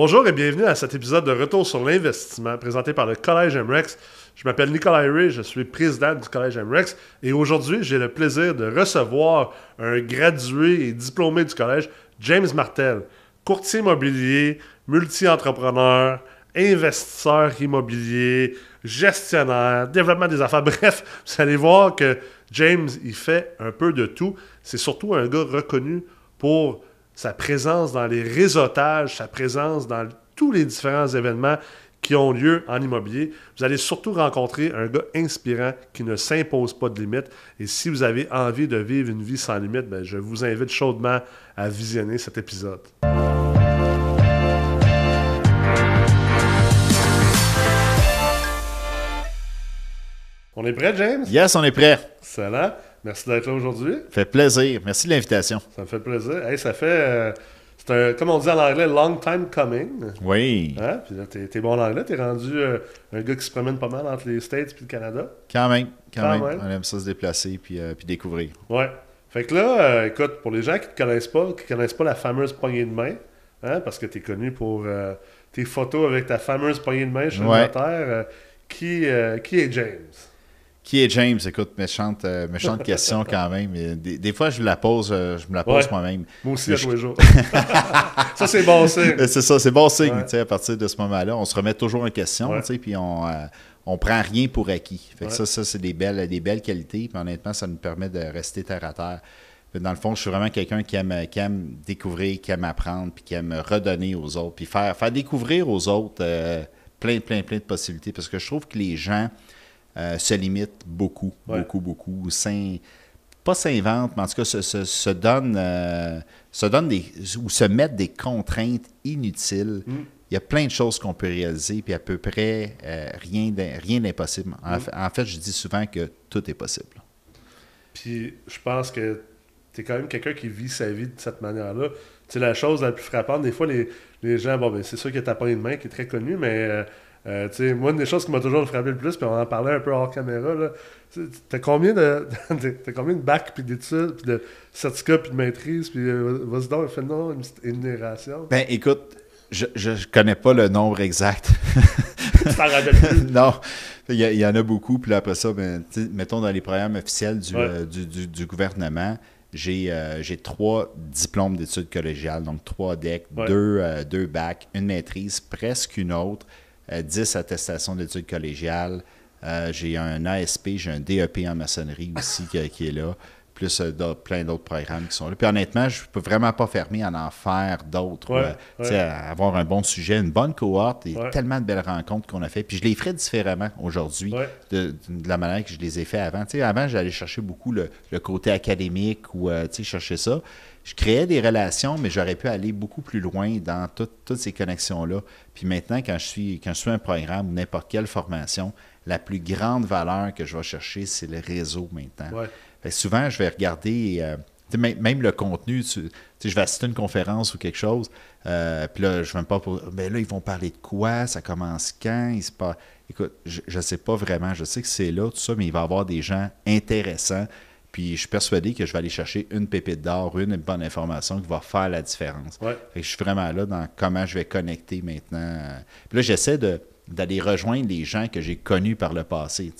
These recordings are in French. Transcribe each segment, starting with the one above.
Bonjour et bienvenue à cet épisode de Retour sur l'investissement présenté par le Collège MREX. Je m'appelle Nicolas Ray, je suis président du Collège MREX et aujourd'hui j'ai le plaisir de recevoir un gradué et diplômé du collège, James Martel, courtier immobilier, multi-entrepreneur, investisseur immobilier, gestionnaire, développement des affaires. Bref, vous allez voir que James, il fait un peu de tout. C'est surtout un gars reconnu pour sa présence dans les réseautages, sa présence dans tous les différents événements qui ont lieu en immobilier. Vous allez surtout rencontrer un gars inspirant qui ne s'impose pas de limites. Et si vous avez envie de vivre une vie sans limites, ben, je vous invite chaudement à visionner cet épisode. On est prêt, James? Yes, on est prêt. Excellent. Merci d'être là aujourd'hui. Fait plaisir. Merci de l'invitation. Ça me fait plaisir. Hey, ça fait. euh, c'est un, comme on dit en anglais, long time coming. Oui, Hein? Puis là, t'es, t'es bon en anglais. T'es rendu euh, un gars qui se promène pas mal entre les States et le Canada. quand même. Quand, Quand même. même. On aime ça se déplacer puis, euh, puis découvrir. Ouais. Fait que là, écoute, pour les gens qui te connaissent pas, qui connaissent pas la fameuse poignée de main, hein, parce que t'es connu pour tes photos avec ta fameuse poignée de main le Ouais. notaire, euh, qui, qui est James? Qui est James? Écoute, méchante, euh, méchante question quand même. Des, des fois, je me la pose, euh, je me la pose Ouais. moi-même. Moi aussi, à je- tous les jours. ça, c'est bon signe. C'est ça, c'est bon signe. Ouais. À partir de ce moment-là, on se remet toujours en question, Ouais. puis on, euh, on prend rien pour acquis. Fait que ça, ça c'est des belles, des belles qualités. Puis honnêtement, ça nous permet de rester terre à terre. Puis Dans le fond, je suis vraiment quelqu'un qui aime, qui aime découvrir, qui aime apprendre, puis qui aime redonner aux autres, puis faire, faire découvrir aux autres euh, plein, plein, plein de possibilités. Parce que je trouve que les gens euh, se limitent beaucoup, Ouais. beaucoup, beaucoup. Pas s'inventent, mais en tout cas se, se, se donnent, euh, se donnent des, ou se mettent des contraintes inutiles. Mm. Il y a plein de choses qu'on peut réaliser, puis à peu près euh, rien d'im- rien d'impossible. En, Mm. fait- en fait, je dis souvent que tout est possible. Puis je pense que tu es quand même quelqu'un qui vit sa vie de cette manière-là. C'est la chose la plus frappante. Des fois, les, les gens, bon, ben, c'est sûr qu'il y a ta poignée de main qui est très connue, mais euh, tu sais, moi, une des choses qui m'a toujours frappé le plus, puis on en parlait un peu hors caméra, là, tu as combien de, t'as combien de bacs, puis d'études, puis de certificats, puis de maîtrise, puis euh, vas-y donc, fais non énumération. Ben, écoute, je ne connais pas le nombre exact. plus. non, il y, en a beaucoup. Puis là, après ça, ben, mettons dans les programmes officiels du, Ouais. euh, du, du- du gouvernement, j'ai euh, j'ai trois diplômes d'études collégiales, donc trois DEC, Ouais. deux, euh, deux bacs, une maîtrise, presque une autre, euh, dix attestations d'études collégiales. Euh, j'ai un ASP, j'ai un DEP en maçonnerie aussi qui, qui est là, plus euh, plein d'autres programmes qui sont là. Puis honnêtement, je peux vraiment pas fermer à en faire d'autres. Ouais, euh, ouais. avoir un bon sujet, une bonne cohorte et Ouais. tellement de belles rencontres qu'on a fait. Puis je les ferai différemment aujourd'hui de, de la manière que je les ai fait avant. Avant, j'allais chercher beaucoup le, le côté académique ou euh, chercher ça. Je créais des relations, mais j'aurais pu aller beaucoup plus loin dans tout- toutes ces connexions-là. Puis maintenant, quand je suis quand je suis un programme ou n'importe quelle formation, la plus grande valeur que je vais chercher, c'est le réseau maintenant. Ouais. Fait que souvent, je vais regarder euh, même, le contenu. tu- je vais assister à une conférence ou quelque chose. euh, puis là, je ne vais pas pour. Ben là, ils vont parler de quoi? Ça commence quand? Se Écoute, je ne sais pas vraiment. Je sais que c'est là, tout ça, mais il va y avoir des gens intéressants. Puis je suis persuadé que je vais aller chercher une pépite d'or, une bonne information qui va faire la différence. Ouais. Fait que je suis vraiment là dans comment je vais connecter maintenant. Puis là, j'essaie de- d'aller rejoindre les gens que j'ai connus par le passé.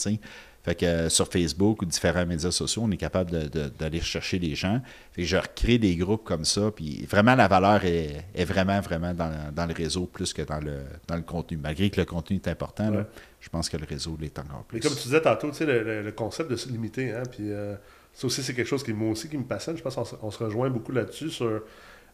Fait que euh, sur Facebook ou différents médias sociaux, on est capable d'aller chercher les gens. Fait que je recrée des groupes comme ça. Puis vraiment, la valeur est, est vraiment, vraiment dans, dans le réseau plus que dans le, dans le contenu. Malgré que le contenu est important, là, je pense que le réseau l'est encore Mais plus. comme tu disais tantôt, le, le- le concept de se limiter, hein, puis euh, ça aussi, c'est quelque chose qui, moi aussi, qui me passionne. Je pense qu'on se, rejoint beaucoup là-dessus sur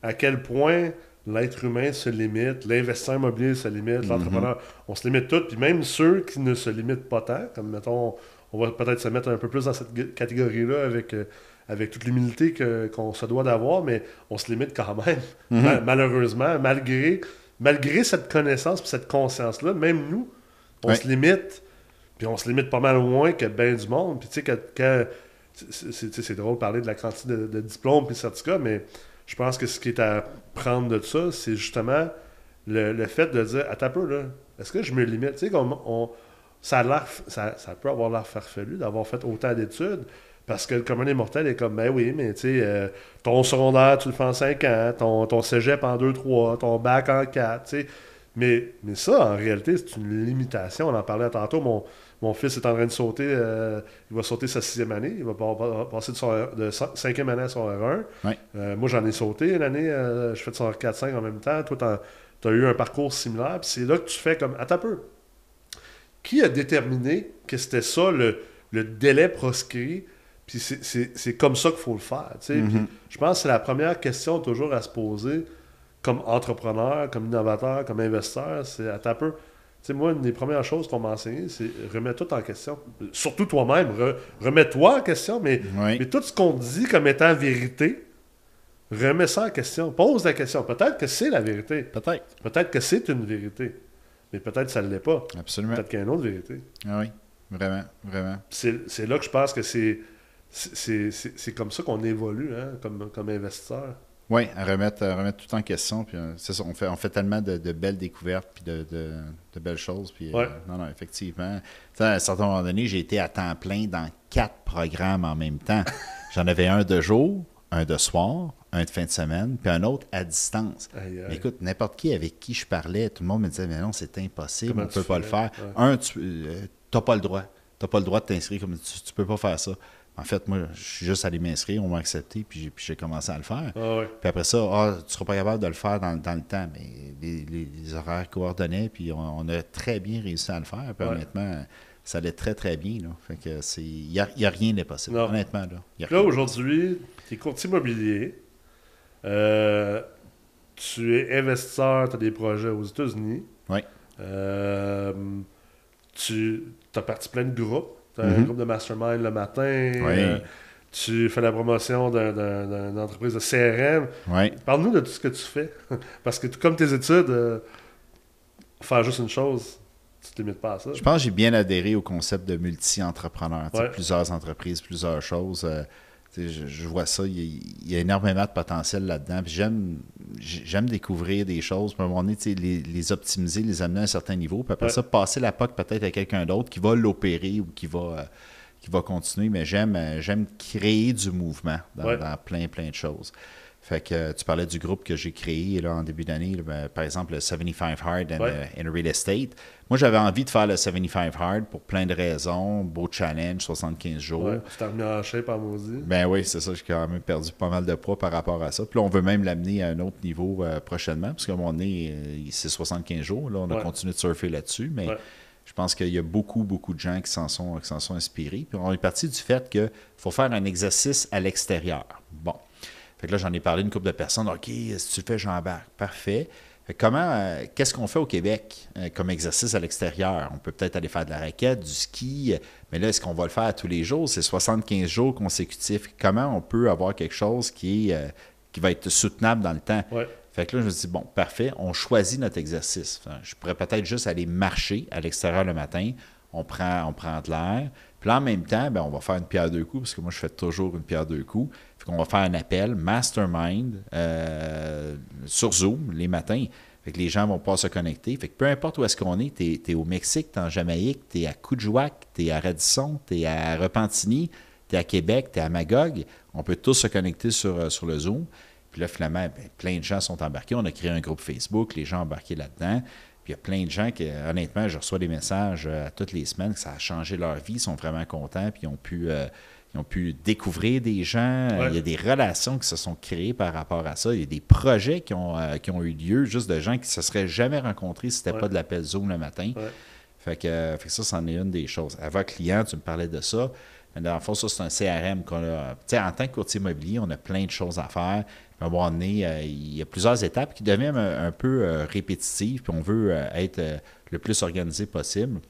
à quel point l'être humain se limite, l'investisseur immobilier se limite, l'entrepreneur, on se limite tous, puis même ceux qui ne se limitent pas tant, comme mettons, on va peut-être se mettre un peu plus dans cette catégorie-là avec, euh, avec toute l'humilité qu'on se doit d'avoir, mais on se limite quand même, Ma- malheureusement, malgré, malgré cette connaissance et cette conscience-là, même nous, on Ouais. se limite, puis on se limite pas mal moins que bien du monde. Puis tu sais, quand, quand- c'est- drôle de parler de la quantité de, diplômes et certificats, mais je pense que ce qui est à prendre de ça, c'est justement le, le fait de dire, attends un peu, là, est-ce que je me limite? Tu sais, on- ça, a ça, ça peut avoir l'air farfelu d'avoir fait autant d'études, Parce que le commun des mortels est comme, ben oui, mais tu sais, euh, ton secondaire, tu le fais en 5 ans, ton, ton cégep en 2-3, ton bac en 4, tu sais. Mais, mais ça, en réalité, c'est une limitation. On en parlait tantôt. Mon, mon fils est en train de sauter. euh, il va sauter sa sixième année. Il va pa- pa- passer de, son, de cinquième année à son R1. Ouais. Euh, moi, j'en ai sauté une année. euh, je fais de son R4-5 en même temps. Toi, tu as eu un parcours similaire. Puis c'est là que tu fais comme. Attends un peu. Qui a déterminé que c'était ça, le, le délai proscrit? Puis c'est- comme ça qu'il faut le faire. Mhm. je pense que c'est la première question toujours à se poser comme entrepreneur, comme innovateur, comme investisseur. C'est attends un peu. Tu sais, moi, une des premières choses qu'on m'a enseigné, c'est remets tout en question. Surtout toi-même. re- Remets-toi en question, mais, Oui. mais tout ce qu'on dit comme étant vérité, remets ça en question. Pose la question. Peut-être que c'est la vérité. Peut-être. Peut-être que c'est une vérité. Mais peut-être que ça ne l'est pas. Absolument. Peut-être qu'il y a une autre vérité. Ah oui. Vraiment. Vraiment. C'est là que je pense que c'est comme ça qu'on évolue hein, comme, comme investisseur. Oui, à remettre, à remettre tout en question. Puis, euh, ça, on fait, on fait tellement de, de belles découvertes puis de, de- de belles choses. Puis, euh, non, non, effectivement. À un certain moment donné, j'ai été à temps plein dans quatre programmes en même temps. J'en avais un de jour, un de soir, un de fin de semaine, puis un autre à distance. Aïe, aïe. Mais écoute, n'importe qui avec qui je parlais, tout le monde me disait, mais non, c'est impossible, Comment on ne peut pas le faire. Ouais. Un, tu n'as pas le droit. Tu n'as pas le droit de t'inscrire comme tu ne peux pas faire ça. En fait, moi, je suis juste allé m'inscrire, on m'a accepté, puis j'ai, commencé à le faire. Ah ouais. Puis après ça, ah, tu ne seras pas capable de le faire dans, dans le temps. Mais les, les- les horaires coordonnaient, puis on, on a très bien réussi à le faire. Puis Ouais. honnêtement, ça allait très, très bien. Là. Fait que c'est. Il n'y a, rien d'impossible. Honnêtement, là. il y a Là, rien. aujourd'hui, tu es courtier immobilier. Euh, tu es investisseur, tu as des projets aux États-Unis. Oui. Euh, tu as parti plein de groupes. Tu as un Mhm. groupe de mastermind le matin. Oui. Euh, tu fais la promotion d'un- d'un- d'une entreprise de CRM. Oui. Parle-nous de tout ce que tu fais. Parce que comme tes études, euh, faire juste une chose, tu te limites pas à ça. Je pense que j'ai bien adhéré au concept de multi-entrepreneur. Ouais. Plusieurs entreprises, plusieurs choses. Euh, je, je vois ça, il y, a, il y a énormément de potentiel là-dedans. J'aime, j'aime découvrir des choses. Puis à un moment donné, les, les optimiser, les amener à un certain niveau. Puis après Ouais. ça, passer la POC peut-être à quelqu'un d'autre qui va l'opérer ou qui va, euh, qui va continuer. Mais j'aime, euh, j'aime créer du mouvement dans, Ouais. dans plein, plein de choses. Fait que euh, tu parlais du groupe que j'ai créé là, en début d'année, ben, par exemple le 75 Hard Ouais. euh, in Real Estate. Moi, j'avais envie de faire le 75 Hard pour plein de raisons. Beau challenge, 75 jours. Ouais, tu t'es remis en shape en maudit. Ben oui, c'est ça. J'ai quand même perdu pas mal de poids par rapport à ça. Puis là, on veut même l'amener à un autre niveau euh, prochainement, parce qu'à un moment donné, euh, c'est 75 jours. Là, on a Ouais. continué de surfer là-dessus, mais je pense qu'il y a beaucoup, beaucoup de gens qui s'en sont, qui s'en sont inspirés. Puis on est parti du fait qu'il faut faire un exercice à l'extérieur. Bon. Fait que là, j'en ai parlé à une couple de personnes. OK, si tu le fais, j'embarque. Parfait. Fait que comment, euh, qu'est-ce qu'on fait au Québec euh, comme exercice à l'extérieur? On peut peut-être aller faire de la raquette, du ski, euh, mais là, est-ce qu'on va le faire tous les jours? C'est 75 jours consécutifs. Comment on peut avoir quelque chose qui, est, euh, qui va être soutenable dans le temps? Ouais. Fait que là, je me dis, bon, parfait, on choisit notre exercice. Enfin, Je pourrais peut-être juste aller marcher à l'extérieur le matin. On prend, on prend de l'air. Puis là, en même temps, ben, on va faire une pierre deux coups, parce que moi, je fais toujours une pierre deux coups. Fait va faire un appel mastermind euh, sur Zoom les matins. Fait les gens vont pouvoir se connecter. Fait que peu importe où est-ce qu'on est, tu es, au Mexique, tu es en Jamaïque, tu es à Coudjouac, tu es à Radisson, tu es à Repentigny, tu es à Québec, tu es à Magog. On peut tous se connecter sur, euh, le Zoom. Puis là, finalement, ben, plein de gens sont embarqués. On a créé un groupe Facebook, les gens embarqués là-dedans. Puis il y a plein de gens qui, honnêtement, je reçois des messages euh, toutes les semaines que ça a changé leur vie, ils sont vraiment contents, puis ils ont pu, ils ont pu découvrir des gens. Ouais. Il y a des relations qui se sont créées par rapport à ça. Il y a des projets qui ont, euh, qui ont eu lieu, juste de gens qui ne se seraient jamais rencontrés si ce n'était Ouais. pas de l'appel Zoom le matin. Ouais. Fait que, euh, fait que ça, c'en est une des choses. Avant client, tu me parlais de ça. Mais dans le fond, ça, c'est un CRM qu'on a. Tu sais, en tant que courtier immobilier, on a plein de choses à faire. À un moment donné, euh, il y a plusieurs étapes qui deviennent un, un peu euh, répétitives, puis on veut euh, être euh, le plus organisé possible.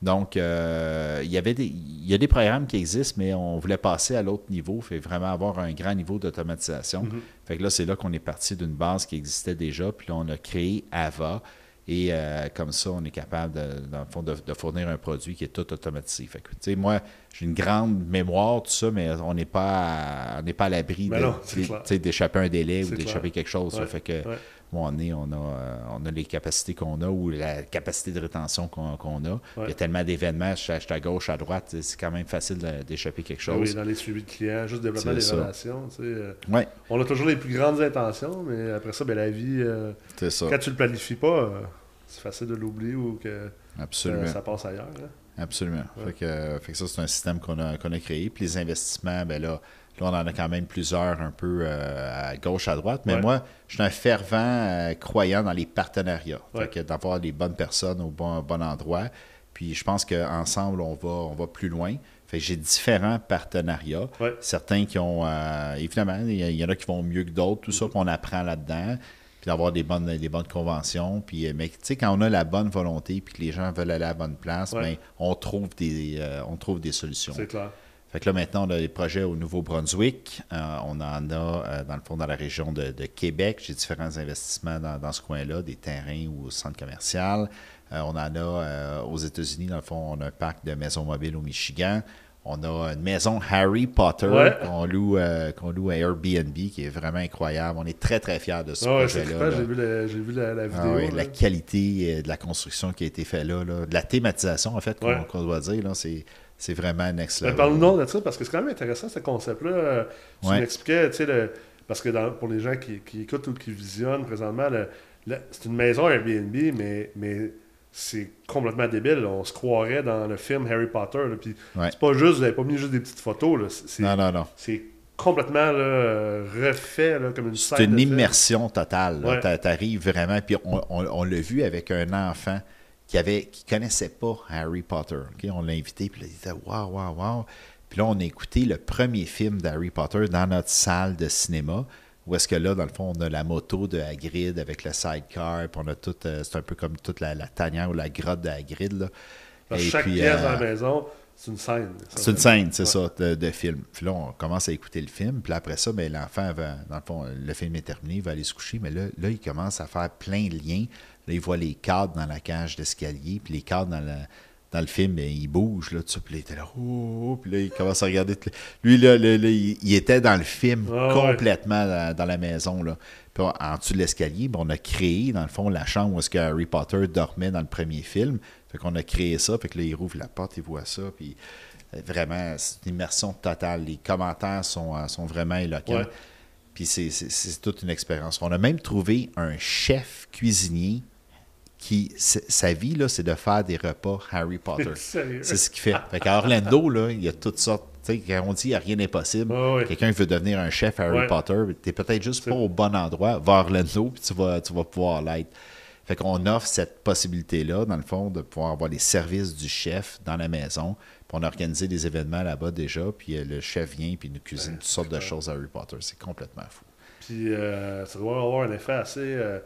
Donc, euh, il, y avait des, il y a des programmes qui existent, mais on voulait passer à l'autre niveau, fait vraiment avoir un grand niveau d'automatisation. Mhm. Fait que là, c'est là qu'on est parti d'une base qui existait déjà, puis là, on a créé AVA. Et euh, comme ça, on est capable, de, dans le fond, de, de fournir un produit qui est tout automatisé. Fait que, tu sais, moi, j'ai une grande mémoire, tout ça, mais on n'est pas à, on n'est pas à l'abri Ben d'échapper un délai ou d'échapper quelque chose. Ouais, fait que, ouais. On, est, on, a, euh, on a les capacités qu'on a ou la capacité de rétention qu'on a. Il y a tellement d'événements, je à gauche, à droite, c'est quand même facile d'échapper quelque Ben oui, chose. dans les suivis de clients, juste développement des ça. relations. tu sais, euh, Oui, on a toujours les plus grandes intentions, mais après ça, ben, la vie, euh, ça. quand tu le planifies pas, euh, c'est facile de l'oublier ou que Absolument. ça, passe ailleurs. hein. Absolument. Ouais. Fait, que, euh, fait que ça, c'est un système qu'on a, qu'on a créé. Puis les investissements, ben là, là, on en a quand même plusieurs un peu euh, à gauche, à droite. Mais Ouais. moi, je suis un fervent euh, croyant dans les partenariats. Ouais. Fait que d'avoir les bonnes personnes au bon, bon endroit. Puis je pense qu'ensemble, on va, on va plus loin. Fait que j'ai différents partenariats. Certains qui ont, euh, évidemment, il y, en a qui vont mieux que d'autres, tout ça, Mm-hmm. qu'on apprend là-dedans. Puis d'avoir des bonnes, des bonnes conventions. Puis, euh, mais tu sais, quand on a la bonne volonté, puis que les gens veulent aller à la bonne place, Ouais. ben, on, trouve des, euh, on trouve des solutions. C'est clair. Fait que là, maintenant, on a des projets au Nouveau-Brunswick. Euh, on en a, euh, dans le fond, dans la région de, de Québec. J'ai différents investissements dans, dans ce coin-là, des terrains ou au centre commercial. On en a aux États-Unis, dans le fond, on a un parc de maisons mobiles au Michigan. On a une maison Harry Potter Ouais. qu'on loue, euh, qu'on loue à Airbnb, qui est vraiment incroyable. On est très, très fiers de ce Ah c'est projet-là. j'ai vu, la, vu la, la Ah vidéo. oui, là. la qualité euh, de la construction qui a été faite là, là, de la thématisation, en fait, qu'on Ouais. doit dire, là, c'est, c'est vraiment next Ben, level. Parle-nous de ça, parce que c'est quand même intéressant ce concept-là. Tu Ouais. m'expliquais, tu sais, le- parce que dans- pour les gens qui, qui écoutent ou qui visionnent présentement, le- c'est une maison Airbnb, mais, mais c'est complètement débile. On se croirait dans le film Harry Potter. puis Ouais. c'est pas juste, vous n'avez pas mis juste des petites photos. là, c'est- Non, non, non. c'est complètement là, refait là, comme une C'est une immersion totale. Ouais. T'a- T'arrives vraiment, puis on, on- on l'a vu avec un enfant qui avait qui connaissait pas Harry Potter. On l'a invité, puis là, il disait waouh, waouh, waouh. Puis là, on a écouté le premier film d'Harry Potter dans notre salle de cinéma. Où est-ce que là, dans le fond, on a la moto de Hagrid avec le sidecar, puis on a tout, euh, c'est un peu comme toute la, la tanière ou la grotte de Hagrid. Là. Et chaque puis, pièce euh, dans la maison, c'est une scène. c'est une scène, c'est Ouais. ça, de, de film. Puis là, on commence à écouter le film. Puis là, après ça, ben, l'enfant, va, dans le fond, le film est terminé, il va aller se coucher. Mais là, là, il commence à faire plein de liens. Là, il voit les cadres dans la cage d'escalier. Puis les cadres dans le, dans le film, ils bougent. Là, ça. Puis là, il était là. Oh, oh. puis là, il commence à regarder. Lui, là, là, là, il, il était dans le film Ah ouais. complètement dans, dans la maison. Là. Puis en en dessous de l'escalier, ben, on a créé, dans le fond, la chambre où est-ce que Harry Potter dormait dans le premier film. Fait qu'on a créé ça. Fait que là, il rouvre la porte, il voit ça. Puis euh, vraiment, c'est une immersion totale. Les commentaires sont, euh, sont vraiment éloquents. Ouais. Puis c'est toute une expérience. On a même trouvé un chef cuisinier qui, sa vie, là, c'est de faire des repas Harry Potter. C'est ce qu'il fait. Fait qu'à Orlando, là, il y a toutes sortes. Tu sais, quand on dit qu'il n'y a rien d'impossible, Ah ouais. quelqu'un veut devenir un chef Harry Ouais. Potter, tu peut-être juste pas au bon endroit. Va à Orlando, puis tu vas, tu vas pouvoir l'être. Fait qu'on offre cette possibilité-là, dans le fond, de pouvoir avoir les services du chef dans la maison. Puis on a organisé des événements là-bas déjà, puis euh, le chef vient, puis il nous cuisine toutes sortes de choses Harry Potter. C'est complètement fou. Puis euh, ça doit avoir un effet assez, euh,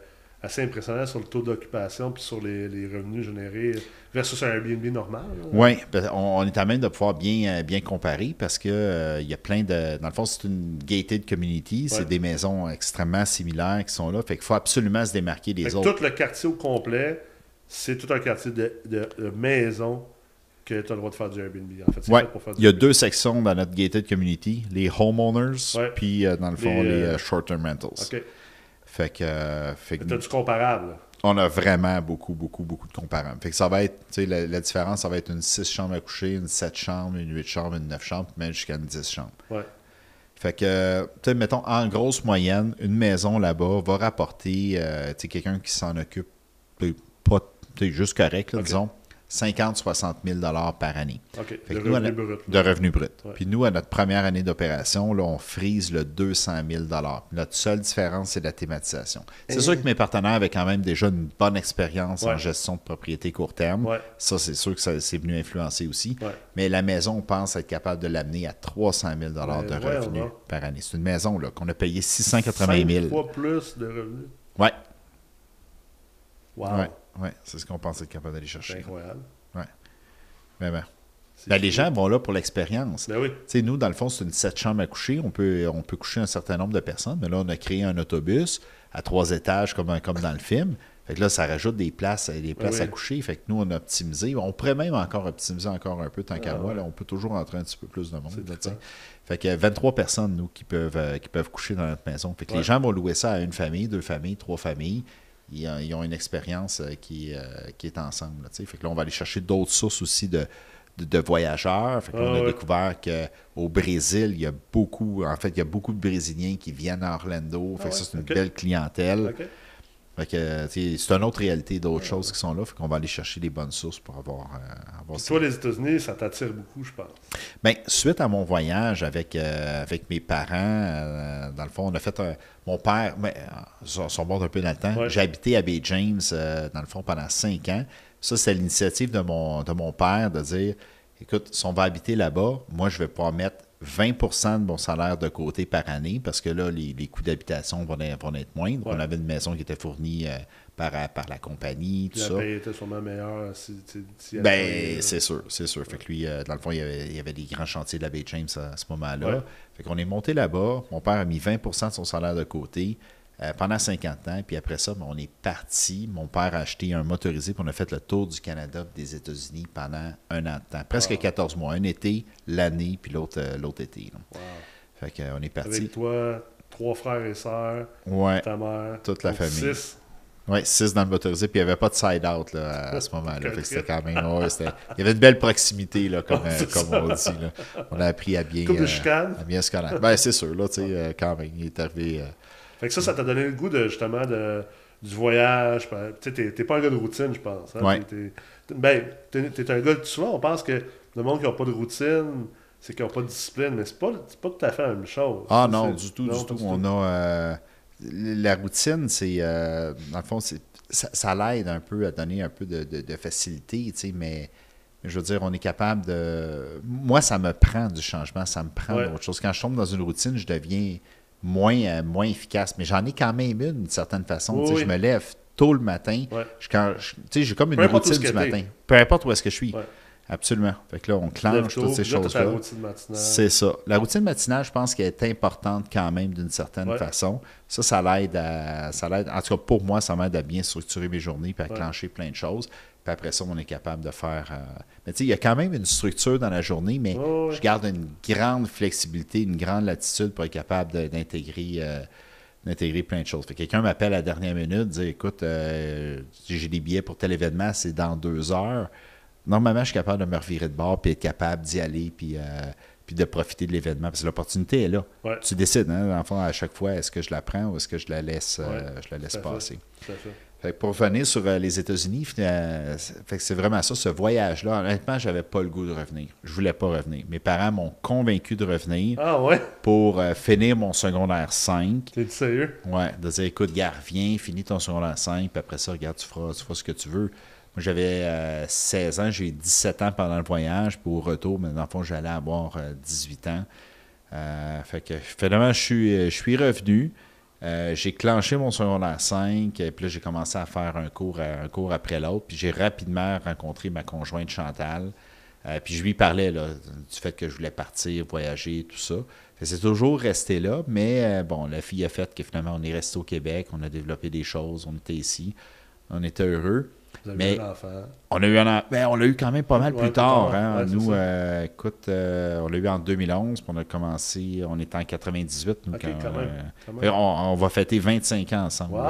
assez impressionnant sur le taux d'occupation puis sur les, les revenus générés versus un Airbnb normal. Oui, on, on est à même de pouvoir bien, euh, bien comparer parce que euh, il y a plein de. Dans le fond, c'est une gated community, c'est Ouais. des maisons extrêmement similaires qui sont là. Fait qu'il faut absolument se démarquer des Fait autres. tout le quartier au complet, c'est tout un quartier de, de, de maisons que tu as le droit de faire du Airbnb. En fait, c'est Ouais, pour faire du il y a Airbnb. deux sections dans notre gated community, les homeowners, puis euh, dans le fond, Les, les, short-term rentals. Fait que, euh, fait que as du comparable? on a vraiment beaucoup, beaucoup, beaucoup de comparables. Fait que ça va être, tu sais, la, la différence, ça va être une 6 chambres à coucher, une 7 chambres, une 8 chambres, une 9 chambres, même jusqu'à une 10 chambres. Ouais. Fait que, tu sais, mettons, en grosse moyenne, une maison là-bas va rapporter, euh, tu sais, quelqu'un qui s'en occupe, pas, tu sais, juste correct, là, disons, 50-60 000 par année OK. Fait de nous, revenu brut. de revenus bruts. Ouais. Puis nous, à notre première année d'opération, on frise le 200 000 Notre seule différence, c'est la thématisation. C'est sûr que mes partenaires avaient quand même déjà une bonne expérience en gestion de propriété court terme. Ouais. Ça, c'est sûr que ça c'est venu influencer aussi. Mais la maison, on pense être capable de l'amener à 300 000 de revenus par année. C'est une maison qu'on a payé 680 Cinq 000 fois plus de revenus. Ouais, Wow. Ouais. C'est ce qu'on pense être capable d'aller C'est chercher. incroyable. Vraiment. C'est Ben, les fou. gens vont là pour l'expérience. Ben oui. Tu sais, nous, dans le fond, c'est une sept chambres à coucher. On peut, on peut coucher un certain nombre de personnes. Mais là, on a créé un autobus à trois étages, comme, comme dans le film. Fait que là, ça rajoute des places, des places oui. à coucher. Fait que nous, on a optimisé. On pourrait même encore optimiser encore un peu tant qu'à Ah, moi. ouais. là. on peut toujours entrer un petit peu plus de monde. C'est là. Fait que 23 personnes, nous, qui peuvent, euh, qui peuvent coucher dans notre maison. Fait que Ouais. les gens vont louer ça à une famille, deux familles, trois familles. Ils, ont- ils ont une expérience euh, qui, euh, qui est ensemble. là, fait que là, on va aller chercher d'autres sources aussi de, de, de voyageurs. Fait que là, Ah, on a ouais. découvert qu'au Brésil, il y a beaucoup, en fait, il y a beaucoup de Brésiliens qui viennent à Orlando. Fait Ah que ça, c'est une belle clientèle. Fait que, tu sais, c'est une autre réalité d'autres choses qui sont là. Fait qu'on va aller chercher les bonnes sources pour avoir, euh, avoir toi, les États-Unis, ça t'attire beaucoup, je pense. Ben, suite à mon voyage avec, euh, avec mes parents, euh, dans le fond, on a fait un. Mon père, euh, son, son bord un peu dans le temps. Ouais. J'ai habité à Bay James, euh, dans le fond, pendant cinq ans. Ça, c'est l'initiative de mon, de mon père de dire écoute, si on va habiter là-bas, moi, je vais pouvoir mettre 20% de mon salaire de côté par année parce que là, les, les coûts d'habitation vont, être- vont être moindres. Ouais. On avait une maison qui était fournie euh, par, par la compagnie, tout ça. la paye était sûrement meilleure si, si, Ben, c'est sûr, c'est sûr. Fait que lui, euh, dans le fond, il y, avait, il y avait des grands chantiers de la Bay James à, à ce moment-là. Ouais. Fait qu'on est monté là-bas. Mon père a mis 20% de son salaire de côté euh, pendant 50 ans. Puis après ça, ben, on est parti. Mon père a acheté un motorisé. Puis on a fait le tour du Canada des États-Unis pendant un an de temps. Presque Wow. 14 mois. Un été, l'année, puis l'autre euh, l'autre été. Wow. Fait qu'on est parti. Avec toi, trois frères et sœurs, Ouais. ta mère. Toute la famille. Six. Ouais, 6 dans le motorisé, puis il n'y avait pas de side-out là, à, ce moment-là. C'était quand même. ouais, il y avait une belle proximité, là, comme, euh, comme on dit. Là. On a appris à bien. De à bien se connaître. Ben, c'est sûr, là, tu sais, euh, quand même. Il est arrivé. Fait que ça, ça t'a donné le goût de justement de, du voyage. Tu sais, t'es pas un gars de routine, je pense. hein. Ouais. T'es- ben, t'es un gars. Souvent, on pense que le monde qui n'a pas de routine, c'est qu'ils n'ont pas de discipline, mais c'est pas, pas tout à fait la même chose. Ah non, du tout, non, du tout. On a. euh, la routine, c'est. euh, dans le fond, ça, ça l'aide un peu à donner un peu de, de- de facilité, tu sais, mais. mais Je veux dire, on est capable de. Moi, ça me prend du changement, ça me prend Ouais. d'autres choses. Quand je tombe dans une routine, je deviens moins, euh, moins efficace. Mais j'en ai quand même une, d'une certaine façon. Oui, oui. Je me lève tôt le matin. Ouais. Je, j'ai comme une routine du matin. Peu importe où est-ce que je suis. Ouais. Absolument. Fait que là, on clenche toutes ces choses-là. C'est ça. La routine matinale, je pense qu'elle est importante quand même d'une certaine Ouais. façon. Ça, ça l'aide à. Ça l'aide, en tout cas, pour moi, ça m'aide à bien structurer mes journées puis à clencher plein de choses. Puis après ça, on est capable de faire. euh, Mais tu sais, il y a quand même une structure dans la journée, mais je garde une grande flexibilité, une grande latitude pour être capable d'intégrer. euh, d'intégrer plein de choses. Fait que quelqu'un m'appelle à la dernière minute, dit écoute, euh, j'ai des billets pour tel événement, c'est dans deux heures. Normalement, je suis capable de me revirer de bord puis être capable d'y aller puis, puis de profiter de l'événement parce que l'opportunité est là. Ouais. Tu décides, hein, dans le fond, à chaque fois, est-ce que je la prends ou est-ce que je la laisse, euh, je la laisse tout à fait. passer? Fait. Fait que pour revenir sur euh, les États-Unis, euh, c'est- vraiment ça, ce voyage-là. Honnêtement, j'avais pas le goût de revenir. Je voulais pas revenir. Mes parents m'ont convaincu de revenir Ah ouais? pour euh, finir mon secondaire 5. T'es sérieux? Ouais, de dire, écoute, gars, viens, finis ton secondaire 5, puis après ça, regarde, tu feras, tu feras ce que tu veux. Moi, j'avais euh, 16 ans, j'ai eu 17 ans pendant le voyage, puis au retour, mais dans le fond, j'allais avoir euh, 18 ans. Euh, fait que, finalement, je suis, euh, je suis revenu. Euh, j'ai clenché mon secondaire 5, et puis là, j'ai commencé à faire un cours, à- un cours après l'autre, puis j'ai rapidement rencontré ma conjointe Chantal. Euh, puis je lui parlais du fait que je voulais partir, voyager, tout ça. C'est toujours resté là, mais euh, bon, la fille a fait que finalement, on est resté au Québec, on a développé des choses, on était ici, on était heureux. Vous avez Mais- un enfant. On a eu un an- ben, on l'a eu quand même pas mal Ouais, plus plus tard. tard, hein. ouais, nous, euh, écoute, euh, on l'a eu en 2011, puis on a commencé, on était en 98. Nous, quand, quand même, euh, quand fait même. on, on va fêter 25 ans ensemble. Wow!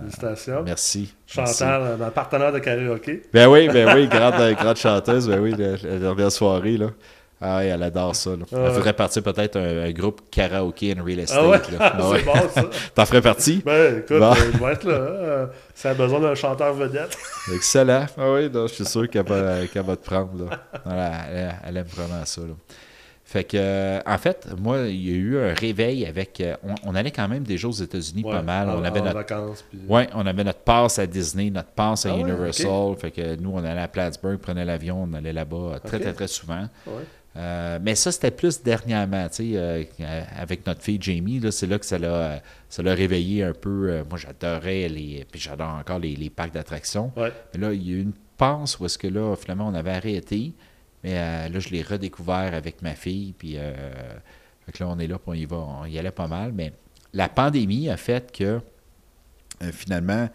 Félicitations. merci. merci. Chantal, euh, ma partenaire de karaoké. Ben oui, ben oui, grande, grande chanteuse, ben oui, la, la dernière soirée, là. Ah oui, elle adore ça. Là. Ah Elle ouais. faudrait partir peut-être un, un groupe karaoké and real estate. Ah ouais? là. Ah ouais. c'est bon ça. T'en ferais partie? Ben écoute, Bon. euh, je vais être là. euh, si elle a besoin d'un chanteur vedette. Excellent. Ah oui, non, je suis sûr qu'elle va, qu'elle va te prendre. Là. Voilà, elle, elle aime vraiment ça. Là. Fait que, euh, en fait, moi, il y a eu un réveil avec. euh, on, on allait quand même déjà aux États-Unis pas mal. en- On avait en notre vacances. Puis... Ouais, on avait notre passe à Disney, notre passe à Ah ouais, Universal. Fait que nous, on allait à Plattsburgh, prenait l'avion, on allait là-bas très, très, très souvent. Ouais. Euh, mais ça, c'était plus dernièrement, tu sais, euh, avec notre fille Jamie, là, c'est là que ça l'a, ça l'a réveillé un peu. euh, moi, j'adorais les, puis j'adore encore les, les parcs d'attractions. Ouais. Mais là, il y a eu une passe où est-ce que là, finalement, on avait arrêté. Mais là, je l'ai redécouvert avec ma fille. Puis fait que là, on est là, puis on y va. On y allait pas mal. Mais la pandémie a fait que finalement,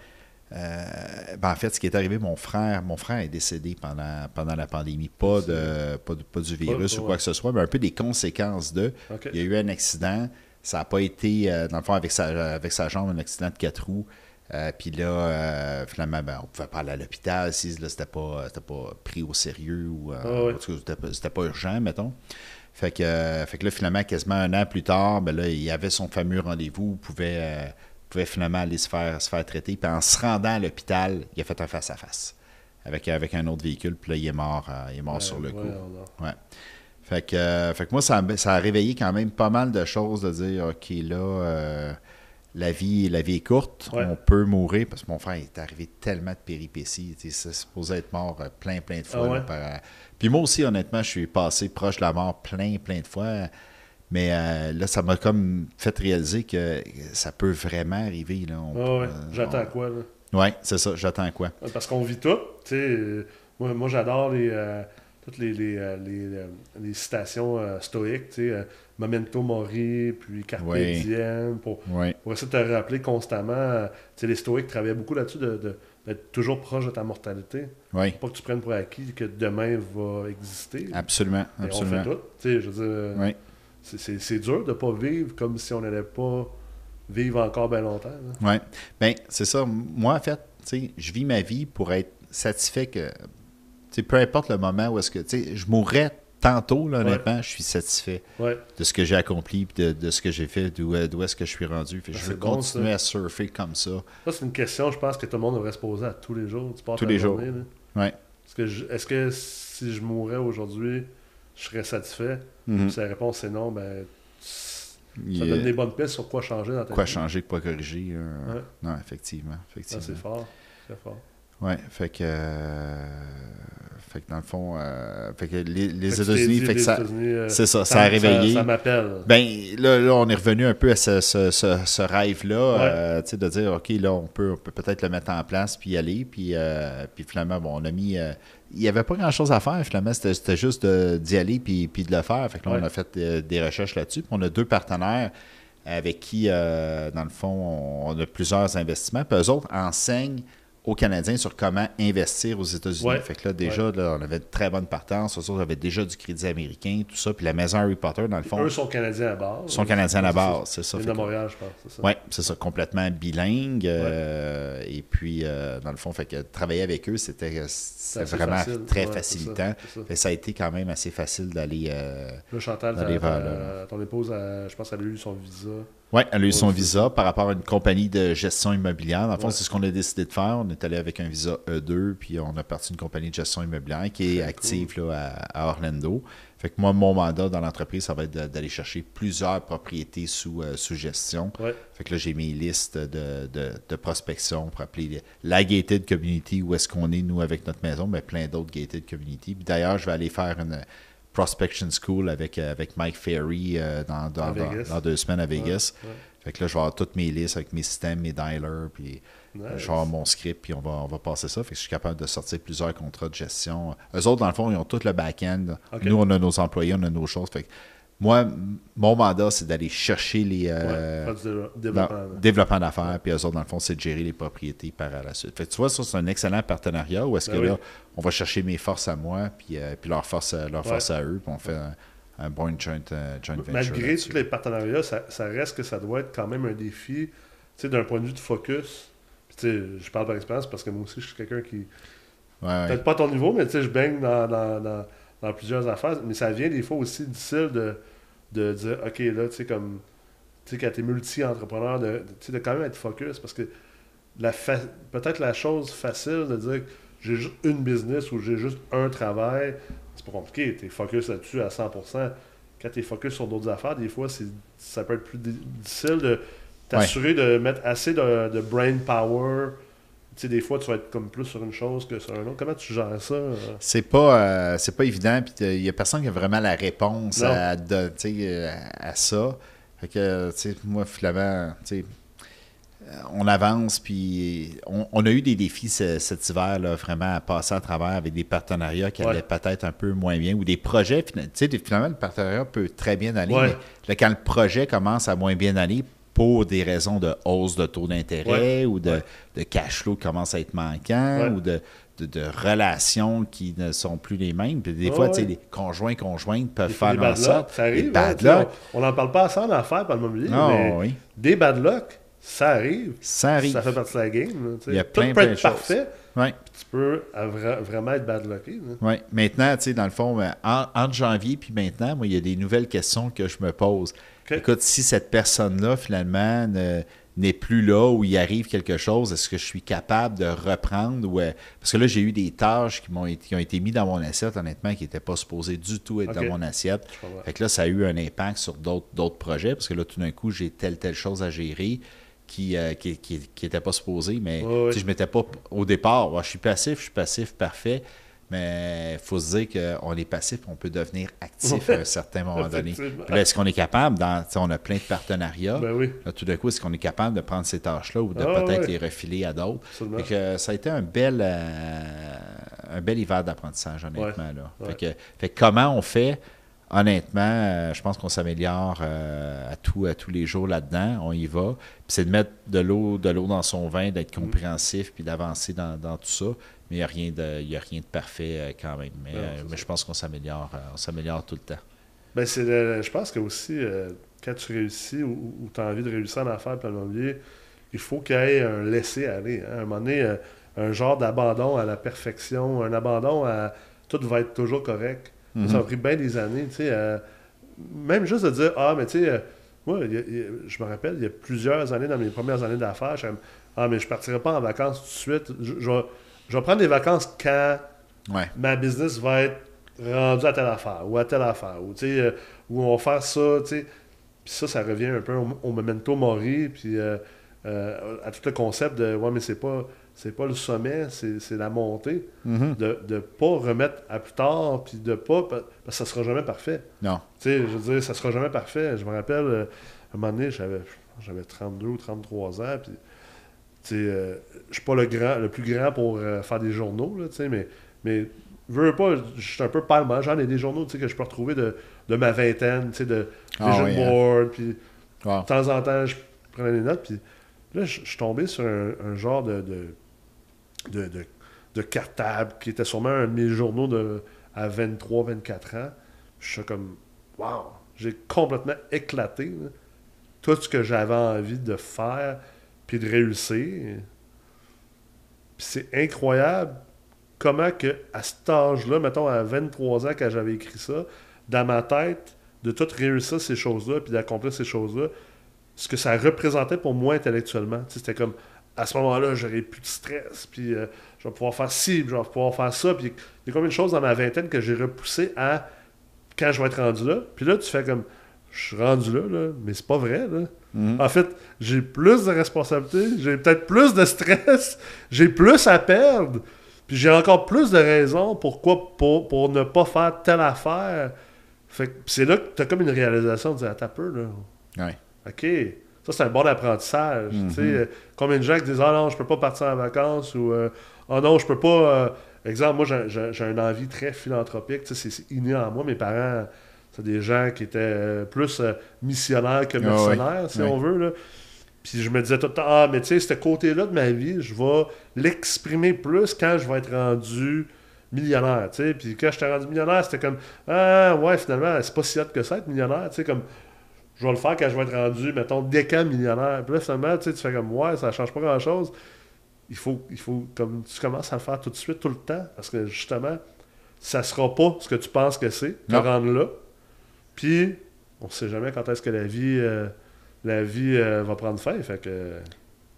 euh, ben, en fait, ce qui est arrivé, mon frère, mon frère est décédé pendant, pendant la pandémie. Pas, de, pas, pas du virus Pas- ou quoi que ce soit, mais un peu des conséquences de. Il y a eu un accident. Ça n'a pas été, euh, dans le fond, avec sa, avec sa jambe, un accident de quatre roues. Euh, puis là, finalement, ben, on pouvait pas aller à l'hôpital si là, c'était pas, pas pris au sérieux ou Ah ouais. c'était, pas- urgent, mettons. Fait que, fait que là, finalement, quasiment un an plus tard, ben là, il avait son fameux rendez-vous, pouvait, pouvait finalement aller se faire, se faire traiter. Puis en se rendant à l'hôpital, il a fait un face-à-face avec, avec un autre véhicule. Puis là, il est mort, euh, il est mort sur le coup. Ouais. Fait que, euh, fait que moi, ça, a- ça a réveillé quand même pas mal de choses de dire, OK, là, euh, la, vie, la vie est courte, on peut mourir, parce que mon frère est arrivé tellement de péripéties. sais, C'est supposé être mort euh, plein, plein de fois. Ah là, ouais? par- Puis moi aussi, honnêtement, je suis passé proche de la mort plein, plein de fois. Mais euh, là, ça m'a comme fait réaliser que ça peut vraiment arriver. Là. On- Ah ouais. euh, J'attends quoi, là? Ouais, c'est ça, j'attends quoi? Parce qu'on vit tout. Tu sais, euh, moi, moi j'adore les, euh, toutes les, les, les, les citations euh, stoïques. Tu sais, Memento Mori, puis Carpe Oui. Diem, pour, Ouais, pour essayer de te rappeler constamment. tu sais, les stoïques travaillaient beaucoup là-dessus de, de- d'être toujours proche de ta mortalité. ouais, Pas que tu prennes pour acquis que demain va exister. absolument, Et on fait absolument. tout. Je veux dire, Ouais. C'est- dur de pas vivre comme si on n'allait pas vivre encore bien longtemps. Oui. Bien, c'est ça. Moi, en fait, je vis ma vie pour être satisfait que, peu importe le moment où est-ce que, je mourrais tantôt, là, Ouais. honnêtement, je suis satisfait Ouais. de ce que j'ai accompli, de, de ce que j'ai fait, d'où euh, d'où est-ce que je suis rendu. Fait Ah, je veux bon, continuer ça. à surfer comme ça. Ça, c'est une question, je pense, que tout le monde devrait se poser à tous les jours. Tu Tous les jours. journée, là. Ouais. Est-ce que, je- est-ce que si je mourais aujourd'hui, je serais satisfait? Mhm. Si la réponse est non, ben, ça donne des bonnes pistes sur quoi changer dans ta quoi vie. changer, quoi corriger. euh, Ouais. Non, effectivement. Ah, effectivement. c'est fort. C'est fort. Ouais, fait que, euh, fait que dans le fond, euh, fait que les, les États-Unis, fait que ça, euh, c'est ça, ça a réveillé. Ça, m'appelle. Ben, là, là, on est revenu un peu à ce, ce- ce- ce rêve-là, tu sais, de dire, OK, là, on peut, on peut peut-être le mettre en place, puis y aller, puis, puis finalement, bon, on a mis... il n'y avait pas grand-chose à faire, finalement, c'était juste d'y aller, puis, puis de le faire. Fait que là, Ouais. on a fait des recherches là-dessus, puis on a deux partenaires avec qui, euh, dans le fond, on, on a plusieurs investissements, puis eux autres enseignent aux Canadiens sur comment investir aux États-Unis. Ouais. Fait que là, déjà, là, on avait de très bonne partance. Eux autres avaient déjà du crédit américain, tout ça. Puis la maison Harry Potter, dans le fond, Eux sont Canadiens à base. sont Canadiens à la base, c'est ça. Ils de Montréal, je pense. c'est ça. oui, c'est ça, complètement bilingue. euh, et puis, euh, dans le fond, fait que travailler avec eux, c'était assez vraiment facile. très facilitant. ça, ça. A été quand même assez facile d'aller. euh, Là, Chantal, vers ton épouse, je pense qu'elle a eu son visa. Oui, elle a eu son visa par rapport à une compagnie de gestion immobilière. Dans le fond, Ouais. c'est ce qu'on a décidé de faire. On est allé avec un visa E2, puis on a parti une compagnie de gestion immobilière qui est Très active là, à, à Orlando. Fait que moi, mon mandat dans l'entreprise, ça va être d'aller chercher plusieurs propriétés sous, euh, sous gestion. Ouais. Fait que là, j'ai mes listes de, de, de prospection pour appeler la gated community, où est-ce qu'on est, nous, avec notre maison, mais plein d'autres gated community. Puis D'ailleurs, je vais aller faire une prospection school avec, euh, avec Mike Ferry euh, dans, dans, dans- deux semaines à Vegas. Ouais, ouais. Fait que là, je vais avoir toutes mes listes avec mes systèmes, mes dialers, puis Nice. je vais avoir mon script, puis on va, on va passer ça. Fait que je suis capable de sortir plusieurs contrats de gestion. Eux autres, dans le fond, ils ont tout le back-end. Nous, on a nos employés, on a nos choses. Fait que moi, mon mandat, c'est d'aller chercher les euh, Ouais, faire du dé- dans- développement. là. développement d'affaires, puis eux autres, dans le fond, c'est de gérer les propriétés par la suite. Fait que tu vois, ça, c'est un excellent partenariat où est-ce Ben que oui. là, on va chercher mes forces à moi, puis, euh, puis leurs forces, à- Ouais. eux, puis on fait un, un bon joint, euh, joint venture. Malgré tous les partenariats, ça, ça reste que ça doit être quand même un défi, tu sais, d'un point de vue de focus. Puis, tu sais, je parle par expérience parce que moi aussi, je suis quelqu'un qui, ouais. peut-être pas à ton niveau, mais tu sais, je baigne dans, dans, dans, dans plusieurs affaires. Mais ça vient des fois aussi difficile de, de dire, OK, là, tu sais, comme, tu sais, quand t'es multi-entrepreneur, de, de- quand même être focus parce que la fa- peut-être la chose facile de dire que j'ai juste une business ou j'ai juste un travail, c'est pas compliqué, t'es focus là-dessus à 100%. Quand t'es focus sur d'autres affaires, des fois, c'est, ça peut être plus di- difficile de t'assurer de mettre assez de, de brain power. Sais, des fois, tu vas être comme plus sur une chose que sur une autre. Comment tu gères ça? euh? C'est pas, euh, c'est pas évident, puis il n'y a personne qui a vraiment la réponse Non. à, de- euh, à ça. Fait que, tu sais, moi, finalement, tu sais, euh, on avance, puis on, on a eu des défis ce- cet hiver, là, vraiment, à passer à travers avec des partenariats qui Ouais. allaient peut-être un peu moins bien, ou des projets, tu sais, finalement, le partenariat peut très bien aller, Ouais. mais là, quand le projet commence à moins bien aller, pour des raisons de hausse de taux d'intérêt ou de, de, cash flow qui commence à être manquant ou de, de, relations qui ne sont plus les mêmes. Puis des fois, les conjoints conjointes peuvent faire en sorte. Ça arrive. Bad luck. On n'en parle pas assez en affaires par le mobilier. Non, mais Des bad luck, ça arrive. Ça arrive. Ça fait partie de la game. Il y a plein, Tout peut être parfait. Tu peux vraiment être bad lucké. Oui. Maintenant, tu sais, dans le fond, ben, entre janvier puis maintenant, moi, il y a des nouvelles questions que je me pose. Écoute, si cette personne-là, finalement, n'est plus là ou il arrive quelque chose, est-ce que je suis capable de reprendre ou euh, parce que là j'ai eu des tâches qui m'ont qui ont été mises dans mon assiette honnêtement qui n'étaient pas supposées du tout être dans mon assiette. Fait que là ça a eu un impact sur d'autres projets parce que là tout d'un coup j'ai telle telle chose à gérer qui n'était qui, pas supposé mais si je m'étais pas au départ, je suis passif, je suis passif parfait. Mais il faut se dire qu'on est passif, on peut devenir actif à un certain moment donné. est-ce qu'on est capable, dans, on a plein de partenariats, ben tout d'un coup, est-ce qu'on est capable de prendre ces tâches-là ou de ah peut-être les refiler à d'autres? ça a été un bel, euh, un bel hiver d'apprentissage, honnêtement. Là. Fait, que, comment on fait? Honnêtement, euh, je pense qu'on s'améliore euh, à, tout, à tous les jours là-dedans. On y va. c'est de mettre de l'eau, de l'eau dans son vin, d'être mm. compréhensif, puis d'avancer dans, dans, tout ça mais il n'y a, rien de, a rien de parfait euh, quand même. Mais, je pense qu'on s'améliore, on s'améliore tout le temps. Ben, c'est je pense que aussi, quand tu réussis ou, tu as envie de réussir en affaires plombier, il faut qu'il y ait un laisser-aller. Hein. À un moment donné, un genre d'abandon à la perfection, un abandon à tout va être toujours correct. Ça a mhm. pris bien des années. même juste de dire Ah, mais tu sais, moi, je me rappelle, il y a plusieurs années, dans mes premières années d'affaires, je Ah, mais je ne partirai pas en vacances tout de suite. je je vais prendre des vacances quand ma business va être rendue à telle affaire ou à telle affaire. Ou, euh, où on va faire ça. Puis ça, ça revient un peu au, memento mori, puis euh, euh, à tout le concept de ouais, mais c'est pas. C'est pas le sommet, c'est la montée. Mm-hmm. De ne pas remettre à plus tard, puis de pas. Parce que ça sera jamais parfait. Non. Tu sais, je veux dire, ça sera jamais parfait. Je me rappelle, à un moment donné, j'avais 32 ou 33 ans, puis je euh, je suis pas le grand, le plus grand pour euh, faire des journaux, là, mais, mais veux pas, je suis un peu palmant. J'en ai des journaux que je peux retrouver de, de ma vingtaine, de vision hein. board, puis de temps en temps, je prenais des notes, puis là, je suis tombé sur un, genre de de, de, cartable qui était sûrement un de mes journaux de, à 23, 24 ans. Je suis comme, wow, j'ai complètement éclaté tout ce que j'avais envie de faire puis de réussir. Puis c'est incroyable comment que à cet âge-là, mettons à 23 ans quand j'avais écrit ça, dans ma tête, de tout réussir ces choses-là, puis d'accomplir ces choses-là, ce que ça représentait pour moi intellectuellement. C'était comme, à ce moment-là, j'aurais plus de stress, puis euh, je vais pouvoir faire ci, puis je vais pouvoir faire ça. Puis il y a combien de choses dans ma vingtaine que j'ai repoussé à quand je vais être rendu là. Puis là, tu fais comme, je suis rendu là, là mais c'est pas vrai. Là. Mhm. En fait, j'ai plus de responsabilités, j'ai peut-être plus de stress, j'ai plus à perdre, puis j'ai encore plus de raisons pourquoi pour, pour ne pas faire telle affaire. Fait c'est là que tu as comme une réalisation de dire, ah, peu, là. Ouais. OK. Ça, c'est un bon apprentissage. Sais, euh, combien de gens qui disent, ah non, je peux pas partir en vacances ou, euh, ah non, je peux pas. Euh, exemple, moi, j'ai une envie très philanthropique. C'est inné en moi. Mes parents c'est des gens qui étaient euh, plus missionnaires que ah mercenaires, si on veut. Là. Puis je me disais tout le temps, ah, mais tu sais, ce côté-là de ma vie, je vais l'exprimer plus quand je vais être rendu millionnaire, tu sais. Puis quand j'étais rendu millionnaire, c'était comme, ah, ouais, finalement, c'est pas si hot que ça être millionnaire, tu sais, comme, je vais le faire quand je vais être rendu, mettons, décan millionnaire. Puis là, finalement, tu sais, tu fais comme, ouais, ça change pas grand-chose. Il faut, il faut, comme, tu commences à le faire tout de suite, tout le temps, parce que justement, ça sera pas ce que tu penses que c'est, te rendre là. Puis, on ne sait jamais quand est-ce que la vie, euh, la vie euh, va prendre fin. Fait que,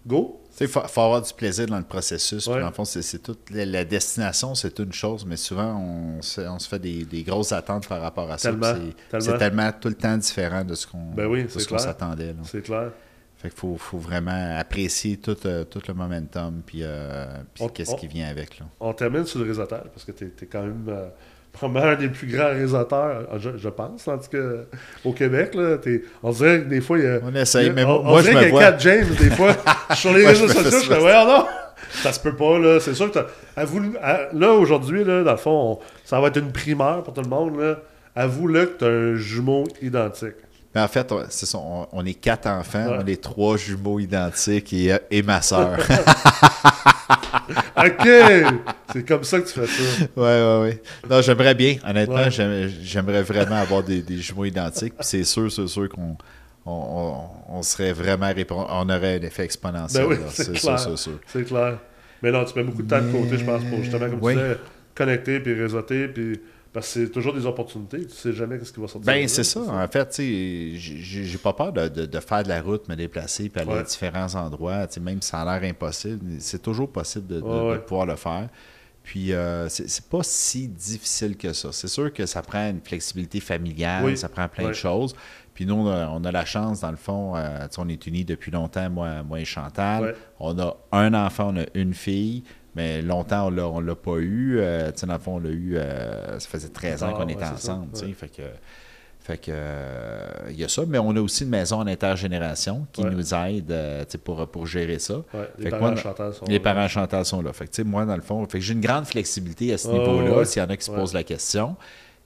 go! Il faut, avoir du plaisir dans le processus. en fond, c'est toute la, destination, c'est une chose, mais souvent, on se, on se fait des, des, grosses attentes par rapport à ça. C'est tellement tout le temps différent de ce qu'on ben s'attendait. C'est clair. Fait qu'il faut, faut, vraiment apprécier tout, euh, tout le momentum puis, qu'est-ce qui vient avec. Là. On termine sur le réseauteur parce que tu es, quand même probablement un des plus grands réalisateurs, je, pense, en tout cas, au Québec. Là, on dirait que des fois, il y a. On essaye, mais on, moi, je me vois. Cat James, des fois, sur les réseaux sociaux, je fais, ouais, non, ça se peut pas, là. C'est sûr que là, aujourd'hui, là, dans le fond, ça va être une primeur pour tout le monde, là. Avoue-le que tu as un jumeau identique. Mais en fait, on, c'est ça, on, on est quatre enfants, Ouais. on est trois jumeaux identiques et, euh, et ma soeur. OK! C'est comme ça que tu fais ça. ouais, ouais, ouais. Non, j'aimerais bien. Honnêtement, Ouais. j'aimerais vraiment avoir des, des jumeaux identiques. Puis c'est sûr, c'est sûr qu'on on, on- on serait vraiment on aurait un effet exponentiel. Ben oui, là. c'est c'est clair. sûr, c'est sûr. C'est clair. Mais non, tu mets beaucoup de temps de côté, je pense, pour justement, comme tu disais, connecter puis réseauter. Puis... Parce que c'est toujours des opportunités. Tu sais jamais ce qui va sortir. de Ben, c'est ça. En fait, tu sais, j'ai pas peur de, de- de faire de la route, me déplacer, puis aller Ouais. à différents endroits. Tu sais, même si ça a l'air impossible, c'est toujours possible de, Ouais, pouvoir le faire. Puis, euh, c'est pas si difficile que ça. C'est sûr que ça prend une flexibilité familiale, Oui. ça prend plein de choses. Puis nous, on a, on a la chance, dans le fond, euh, on est unis depuis longtemps, moi, moi et Chantal. On a un enfant, on a une fille, mais longtemps, on on l'a pas eu. Euh, tu sais, dans le fond, on l'a eu, euh, ça faisait 13 ans Ah, qu'on était ensemble. ouais. Fait que, fait que, euh, il y a ça, mais on a aussi une maison en intergénération qui Ouais. nous aide euh, pour, pour gérer ça. Ouais, les parents moi, Chantal sont Les là. parents Chantal sont là. Fait que, moi, dans le fond, fait que j'ai une grande flexibilité à ce Ah, niveau-là, ouais. s'il y en a qui se posent la question.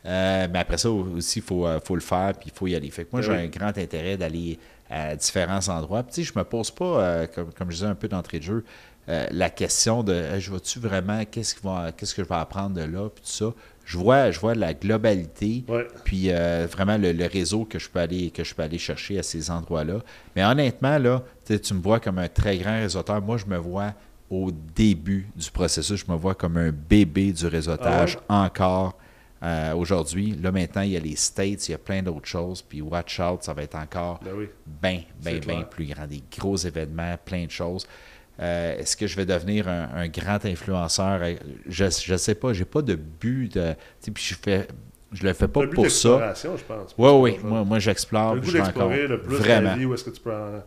Euh, mais après ça aussi, il faut, faut le faire, puis il faut y aller. Fait que moi, Ben j'ai un grand intérêt d'aller à différents endroits. Puis, je me pose pas, comme, comme je disais un peu d'entrée de jeu, euh, la question de Hey, je vois-tu vraiment qu'est-ce, que je vais apprendre de là, puis tout ça? Je vois, je vois la globalité, Ouais. puis euh, vraiment le, le réseau que je peux aller que je peux aller chercher à ces endroits-là. Mais honnêtement, là, tu me vois comme un très grand réseauteur. Moi, je me vois au début du processus, je me vois comme un bébé du réseautage encore euh, aujourd'hui. Là, maintenant, il y a les States, il y a plein d'autres choses. Puis Watch Out, ça va être encore Ben oui. bien clair. plus grand. Des gros événements, plein de choses. Euh, Est-ce que je vais devenir un, un grand influenceur? Euh, Je ne sais pas. J'ai pas de but de. tu sais, Puis je fais. Je le fais pas Le but pour ça. je pense. Oui, oui. Moi, moi j'explore. le goût d'explorer le plus Vraiment. la vie, où est-ce que tu peux en...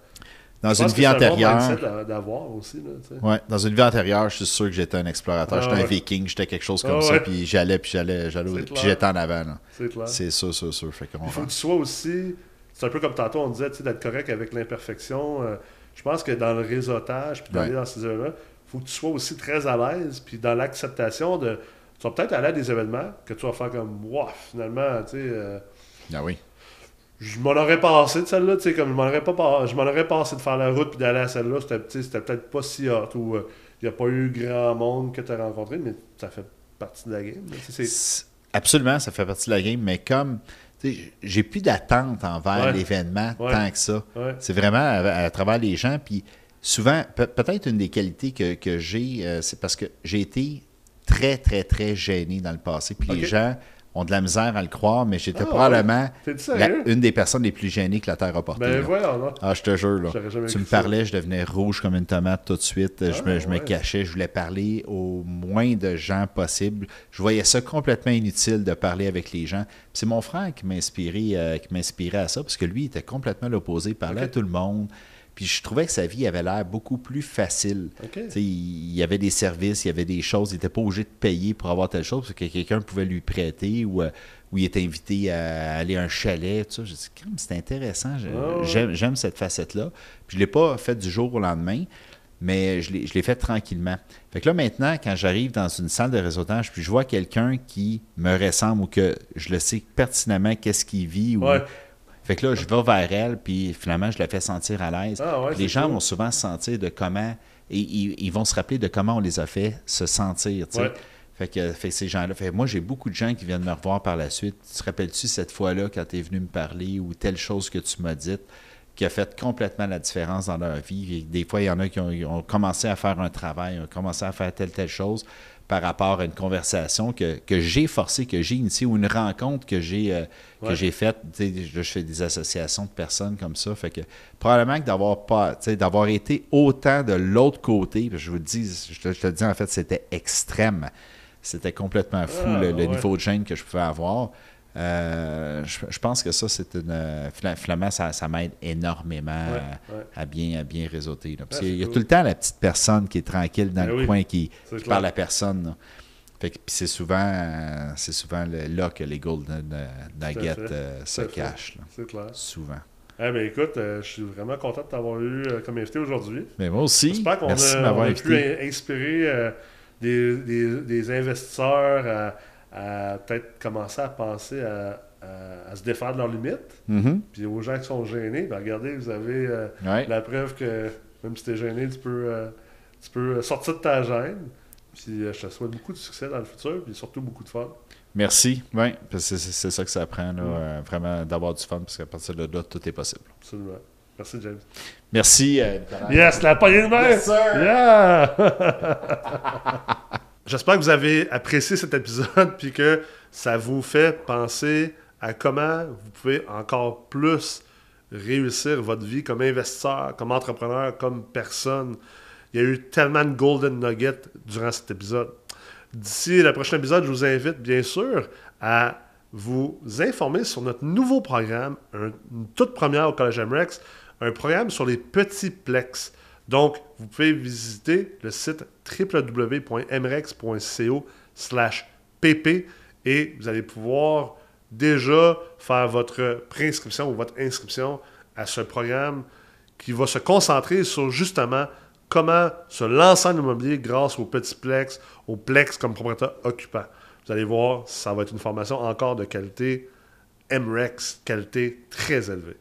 Dans Je une vie c'est un bon antérieure. aussi, là. Ouais, dans une vie antérieure, je suis sûr que j'étais un explorateur. Ah, j'étais un viking, j'étais quelque chose comme Ah, ça, ouais. puis j'allais, puis j'allais, j'allais, puis j'étais en avant. là. C'est clair. C'est sûr, sûr, sûr. Fait Il faut que tu sois aussi. C'est un peu comme tantôt, on disait, tu sais, d'être correct avec l'imperfection. Euh, je pense que dans le réseautage, puis d'aller Ouais. dans ces événements, il faut que tu sois aussi très à l'aise, puis dans l'acceptation de. Tu vas peut-être aller à des événements que tu vas faire comme, wow, finalement, tu sais. euh, Ah oui. je m'en aurais passé de celle-là, tu sais, comme je m'en aurais pas je m'en aurais passé de faire la route puis d'aller à celle-là, c'était peut-être pas si hot ou il n'y a pas eu grand monde que tu as rencontré, mais ça fait partie de la game. là, c'est- Absolument, ça fait partie de la game, mais comme j'ai plus d'attente envers Ouais. l'événement Ouais. tant que ça. Ouais. C'est vraiment à, à travers les gens. Puis souvent, pe- peut-être une des qualités que, que j'ai, euh, c'est parce que j'ai été très, très, très gêné dans le passé. Puis les gens ont de la misère à le croire, mais j'étais Ah, probablement la- une des personnes les plus gênées que la Terre a portées. Ben. Ah, je te jure, là. Tu me ça. parlais, je devenais rouge comme une tomate tout de suite. je me, Ah, me cachais, je voulais parler au moins de gens possible. Je voyais ça complètement inutile de parler avec les gens. C'est mon frère qui m'a inspiré, euh, qui m'inspirait à ça, parce que lui, il était complètement l'opposé, il parlait à tout le monde. Puis je trouvais que sa vie avait l'air beaucoup plus facile. Il y avait des services, il y avait des choses, il n'était pas obligé de payer pour avoir telle chose, parce que quelqu'un pouvait lui prêter ou, euh, ou il était invité à aller à un chalet. Tout ça. Je dis, c'est intéressant, ouais. j'aime cette facette-là. Puis je ne l'ai pas fait du jour au lendemain, mais je l'ai je l'ai fait tranquillement. Fait que là, maintenant, quand j'arrive dans une salle de réseautage, puis je vois quelqu'un qui me ressemble ou que je le sais pertinemment qu'est-ce qu'il vit, ou, Ouais. Fait que là, je vais vers elle, puis finalement, je la fais sentir à l'aise. Ah ouais, les gens cool. vont souvent se sentir de comment. Et ils, ils vont se rappeler de comment on les a fait se sentir. Ouais. Fait que, fait que ces gens-là. Fait moi, j'ai beaucoup de gens qui viennent me revoir par la suite. Tu te rappelles-tu cette fois-là quand tu es venu me parler ou telle chose que tu m'as dite qui a fait complètement la différence dans leur vie? Et des fois, il y en a qui ont, ont commencé à faire un travail, ont commencé à faire telle, telle chose par rapport à une conversation que, que j'ai forcée, que j'ai initiée ou une rencontre que j'ai euh, que Ouais. j'ai faite. Je fais des associations de personnes comme ça. Fait que probablement que d'avoir pas, été autant de l'autre côté, je vous le dis, je te, je te le dis en fait, c'était extrême. C'était complètement fou Ah, le, le ouais. niveau de gêne que je pouvais avoir. Euh, je, je pense que ça, c'est une. euh, fina- Finalement, ça, ça m'aide énormément Ouais, à, ouais. à bien, à bien réseauter. là. Parce qu'il y a cool. tout le temps la petite personne qui est tranquille dans Ben le oui, coin qui, parle à personne. là. Fait que, puis c'est souvent, euh, c'est souvent le- là que les Golden Nuggets euh, se cachent. C'est clair. Souvent. Eh ben écoute, euh, je suis vraiment content de t'avoir eu euh, comme invité aujourd'hui. Mais moi aussi, J'espère qu'on a, a pu in- inspirer des, des- des investisseurs à, à peut-être commencer à penser à, à, à se défaire de leurs limites. Mhm. Puis aux gens qui sont gênés, ben regardez, vous avez euh, Ouais. la preuve que même si t'es gêné, tu peux, euh, tu peux sortir de ta gêne. Puis euh, je te souhaite beaucoup de succès dans le futur, puis surtout beaucoup de fun. Merci. Oui, parce que c'est ça que ça prend, là, Ouais. euh, vraiment d'avoir du fun, parce qu'à partir de là, tout est possible. Absolument. Merci, James. Merci, euh. Yes, la poignée de main! Yes, sir! Yeah! J'espère que vous avez apprécié cet épisode puis que ça vous fait penser à comment vous pouvez encore plus réussir votre vie comme investisseur, comme entrepreneur, comme personne. Il y a eu tellement de golden nuggets durant cet épisode. D'ici le prochain épisode, je vous invite bien sûr à vous informer sur notre nouveau programme, un- une toute première au Collège MREX, un programme sur les petits plex. Donc, vous pouvez visiter le site www.mrex.co pp et vous allez pouvoir déjà faire votre préinscription ou votre inscription à ce programme qui va se concentrer sur justement comment se lancer en immobilier grâce au petit plex, au plex comme propriétaire occupant. Vous allez voir, ça va être une formation encore de qualité MREX, qualité très élevée.